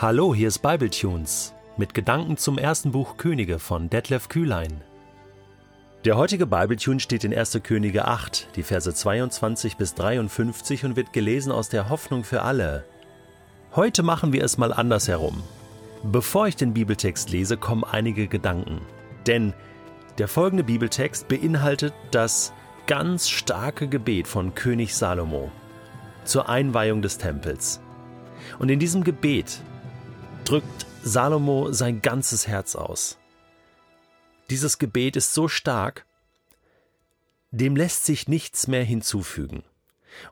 Hallo, hier ist Bibletunes mit Gedanken zum ersten Buch Könige von Detlef Kühlein. Der heutige Bibletune steht in 1. Könige 8, die Verse 22 bis 53 und wird gelesen aus der Hoffnung für alle. Heute machen wir es mal andersherum. Bevor ich den Bibeltext lese, kommen einige Gedanken. Denn der folgende Bibeltext beinhaltet das ganz starke Gebet von König Salomo zur Einweihung des Tempels. Und in diesem Gebet drückt Salomo sein ganzes Herz aus. Dieses Gebet ist so stark, dem lässt sich nichts mehr hinzufügen.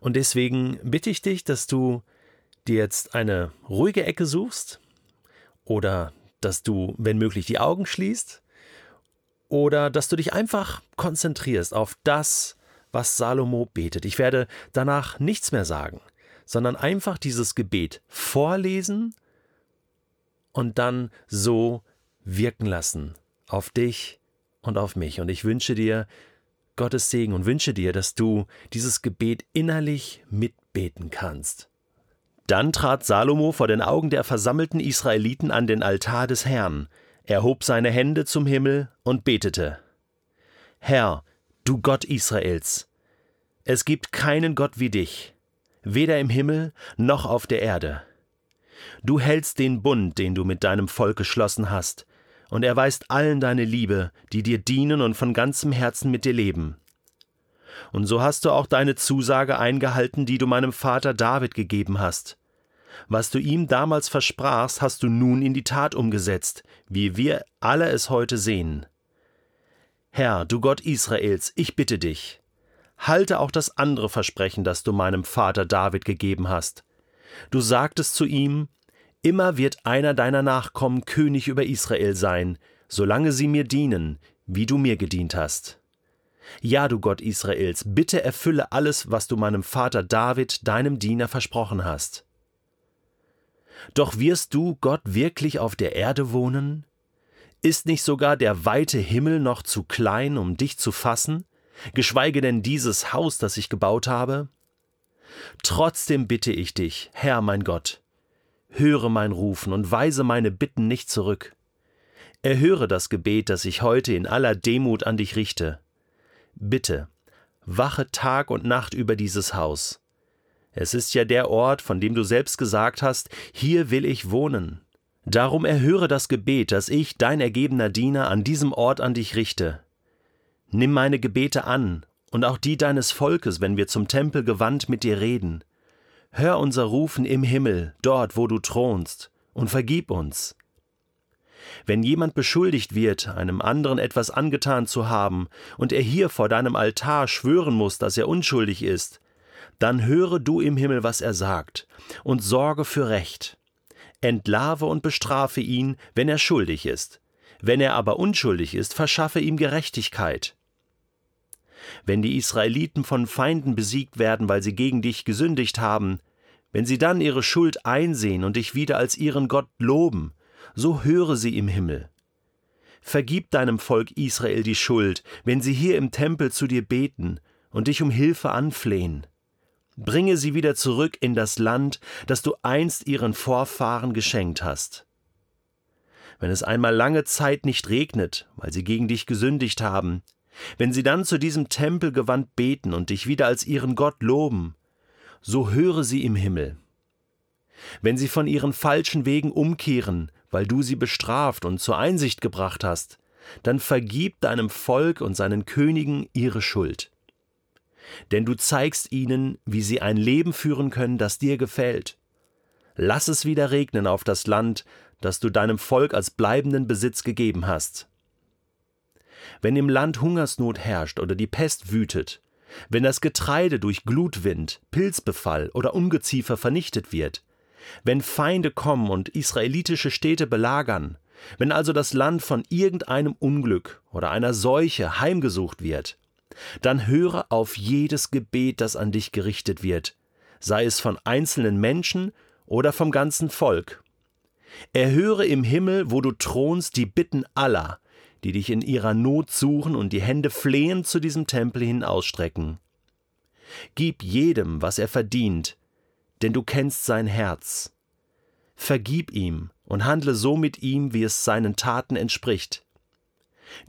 Und deswegen bitte ich dich, dass du dir jetzt eine ruhige Ecke suchst oder dass du, wenn möglich, die Augen schließt oder dass du dich einfach konzentrierst auf das, was Salomo betet. Ich werde danach nichts mehr sagen, sondern einfach dieses Gebet vorlesen und dann so wirken lassen auf dich und auf mich. Und ich wünsche dir Gottes Segen und wünsche dir, dass du dieses Gebet innerlich mitbeten kannst. Dann trat Salomo vor den Augen der versammelten Israeliten an den Altar des Herrn, erhob seine Hände zum Himmel und betete Herr, du Gott Israels, es gibt keinen Gott wie dich, weder im Himmel noch auf der Erde. Du hältst den Bund, den du mit deinem Volk geschlossen hast, und erweist allen deine Liebe, die dir dienen und von ganzem Herzen mit dir leben. Und so hast du auch deine Zusage eingehalten, die du meinem Vater David gegeben hast. Was du ihm damals versprachst, hast du nun in die Tat umgesetzt, wie wir alle es heute sehen. Herr, du Gott Israels, ich bitte dich, halte auch das andere Versprechen, das du meinem Vater David gegeben hast. Du sagtest zu ihm, Immer wird einer deiner Nachkommen König über Israel sein, solange sie mir dienen, wie du mir gedient hast. Ja, du Gott Israels, bitte erfülle alles, was du meinem Vater David, deinem Diener, versprochen hast. Doch wirst du, Gott, wirklich auf der Erde wohnen? Ist nicht sogar der weite Himmel noch zu klein, um dich zu fassen, geschweige denn dieses Haus, das ich gebaut habe? Trotzdem bitte ich dich, Herr mein Gott, höre mein Rufen und weise meine Bitten nicht zurück. Erhöre das Gebet, das ich heute in aller Demut an dich richte. Bitte, wache Tag und Nacht über dieses Haus. Es ist ja der Ort, von dem du selbst gesagt hast, hier will ich wohnen. Darum erhöre das Gebet, das ich, dein ergebener Diener, an diesem Ort an dich richte. Nimm meine Gebete an und auch die deines Volkes, wenn wir zum Tempel gewandt mit dir reden. Hör unser Rufen im Himmel, dort, wo du thronst, und vergib uns. Wenn jemand beschuldigt wird, einem anderen etwas angetan zu haben, und er hier vor deinem Altar schwören muss, dass er unschuldig ist, dann höre du im Himmel, was er sagt, und sorge für Recht. Entlarve und bestrafe ihn, wenn er schuldig ist. Wenn er aber unschuldig ist, verschaffe ihm Gerechtigkeit. Wenn die Israeliten von Feinden besiegt werden, weil sie gegen dich gesündigt haben, wenn sie dann ihre Schuld einsehen und dich wieder als ihren Gott loben, so höre sie im Himmel. Vergib deinem Volk Israel die Schuld, wenn sie hier im Tempel zu dir beten und dich um Hilfe anflehen. Bringe sie wieder zurück in das Land, das du einst ihren Vorfahren geschenkt hast. Wenn es einmal lange Zeit nicht regnet, weil sie gegen dich gesündigt haben, wenn sie dann zu diesem Tempel gewandt beten und dich wieder als ihren Gott loben, so höre sie im Himmel. Wenn sie von ihren falschen Wegen umkehren, weil du sie bestraft und zur Einsicht gebracht hast, dann vergib deinem Volk und seinen Königen ihre Schuld. Denn du zeigst ihnen, wie sie ein Leben führen können, das dir gefällt. Lass es wieder regnen auf das Land, das du deinem Volk als bleibenden Besitz gegeben hast. Wenn im Land Hungersnot herrscht oder die Pest wütet, wenn das Getreide durch Glutwind, Pilzbefall oder Ungeziefer vernichtet wird, wenn Feinde kommen und israelitische Städte belagern, wenn also das Land von irgendeinem Unglück oder einer Seuche heimgesucht wird, dann höre auf jedes Gebet, das an dich gerichtet wird, sei es von einzelnen Menschen oder vom ganzen Volk. Erhöre im Himmel, wo du thronst, die Bitten aller, die dich in ihrer Not suchen und die Hände flehend zu diesem Tempel hin ausstrecken. Gib jedem, was er verdient, denn du kennst sein Herz. vergib ihm und handle so mit ihm, wie es seinen Taten entspricht.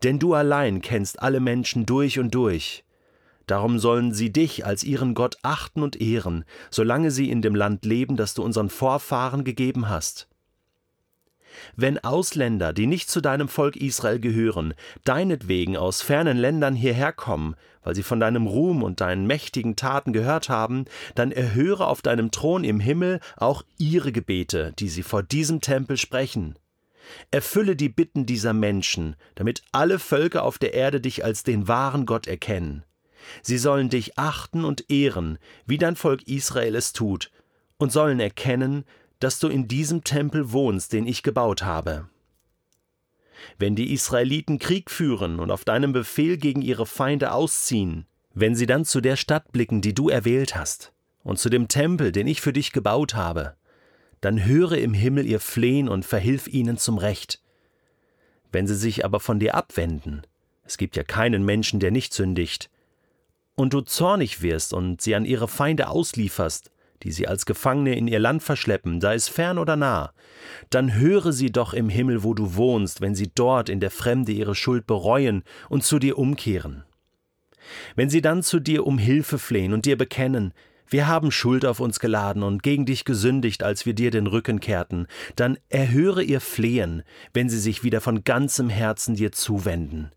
Denn du allein kennst alle Menschen durch und durch. Darum sollen sie dich als ihren Gott achten und ehren, solange sie in dem Land leben, das du unseren Vorfahren gegeben hast. Wenn Ausländer, die nicht zu deinem Volk Israel gehören, deinetwegen aus fernen Ländern hierher kommen, weil sie von deinem Ruhm und deinen mächtigen Taten gehört haben, dann erhöre auf deinem Thron im Himmel auch ihre Gebete, die sie vor diesem Tempel sprechen. Erfülle die Bitten dieser Menschen, damit alle Völker auf der Erde dich als den wahren Gott erkennen. Sie sollen dich achten und ehren, wie dein Volk Israel es tut, und sollen erkennen, dass du in diesem Tempel wohnst, den ich gebaut habe. Wenn die Israeliten Krieg führen und auf deinem Befehl gegen ihre Feinde ausziehen, wenn sie dann zu der Stadt blicken, die du erwählt hast, und zu dem Tempel, den ich für dich gebaut habe, dann höre im Himmel ihr Flehen und verhilf ihnen zum Recht. Wenn sie sich aber von dir abwenden, es gibt ja keinen Menschen, der nicht sündigt, und du zornig wirst und sie an ihre Feinde auslieferst, die sie als Gefangene in ihr Land verschleppen, sei es fern oder nah, dann höre sie doch im Himmel, wo du wohnst, wenn sie dort in der Fremde ihre Schuld bereuen und zu dir umkehren. Wenn sie dann zu dir um Hilfe flehen und dir bekennen, wir haben Schuld auf uns geladen und gegen dich gesündigt, als wir dir den Rücken kehrten, dann erhöre ihr Flehen, wenn sie sich wieder von ganzem Herzen dir zuwenden.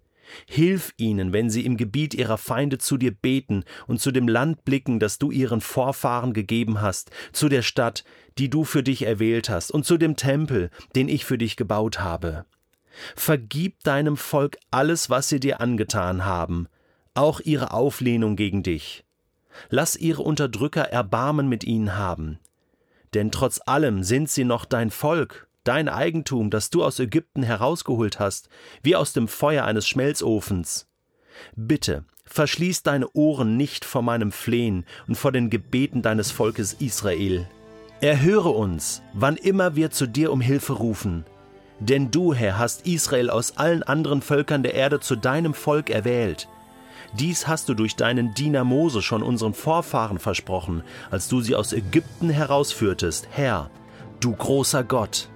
Hilf ihnen, wenn sie im Gebiet ihrer Feinde zu dir beten und zu dem Land blicken, das du ihren Vorfahren gegeben hast, zu der Stadt, die du für dich erwählt hast, und zu dem Tempel, den ich für dich gebaut habe. Vergib deinem Volk alles, was sie dir angetan haben, auch ihre Auflehnung gegen dich. Lass ihre Unterdrücker Erbarmen mit ihnen haben. Denn trotz allem sind sie noch dein Volk, dein Eigentum, das du aus Ägypten herausgeholt hast, wie aus dem Feuer eines Schmelzofens. Bitte, verschließ deine Ohren nicht vor meinem Flehen und vor den Gebeten deines Volkes Israel. Erhöre uns, wann immer wir zu dir um Hilfe rufen. Denn du, Herr, hast Israel aus allen anderen Völkern der Erde zu deinem Volk erwählt. Dies hast du durch deinen Diener Mose schon unseren Vorfahren versprochen, als du sie aus Ägypten herausführtest, Herr, du großer Gott.